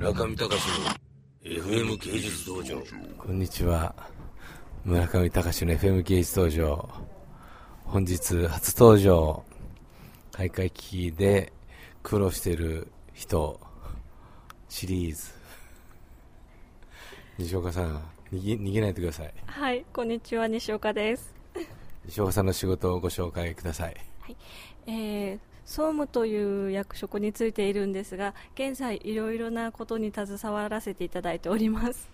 村上隆の FM 芸術道場。こんにちは。村上隆の FM 芸術道場。本日初登場。開会期で苦労している人。シリーズ。西岡さん逃げ逃げないでください。はい、こんにちは、西岡です。西岡さんの仕事をご紹介ください。えー総務という役職についているんですが、現在いろいろなことに携わらせていただいております。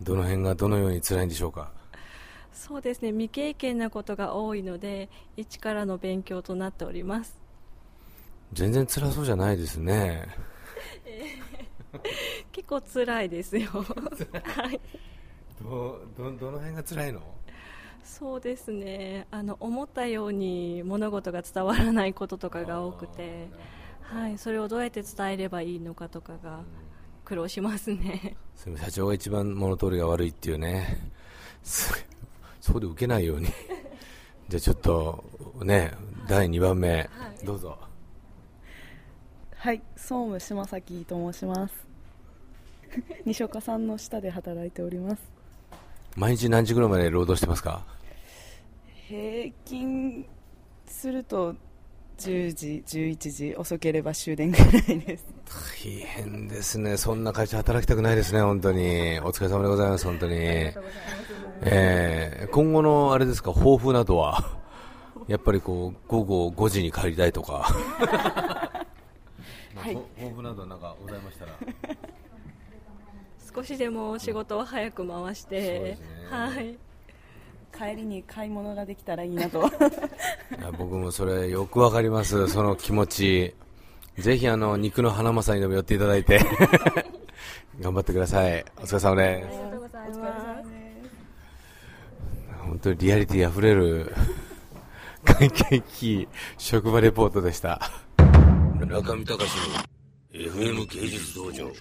どの辺がどのように辛いんでしょうか？そうですね、未経験なことが多いので、一からの勉強となっております。全然辛そうじゃないですね 結構辛いですよ。はい。どどどの辺が辛いの？そうですね、あの思ったように物事が伝わらないこととかが多くて、はい、それをどうやって伝えればいいのかとかが苦労しますね。それ社長が一番物通りが悪いっていうね。す そこで受けないように。じゃあちょっとね第2番目、どうぞ。はい、総務島崎と申します。西岡さんの下で働いております。毎日何時ぐらいまで労働してますか？平均すると10時、11時、遅ければ終電ぐらいです。大変ですね。そんな会社働きたくないですね本当に。お疲れ様でございます本当に。えー今後のあれですか？抱負などは？やっぱりこう午後5時に帰りたいとか。はい。抱負などなんかございましたら少しでも仕事を早く回してね、はい、帰りに買い物ができたらいいなと。いや僕もそれよくわかります、その気持ち。ぜひあの肉の花正にでも寄っていただいて 頑張ってください。お疲れ様です。ありがとうございます。本当にリアリティ溢れる 会見期職場レポートでした。村上隆の FM 芸術道場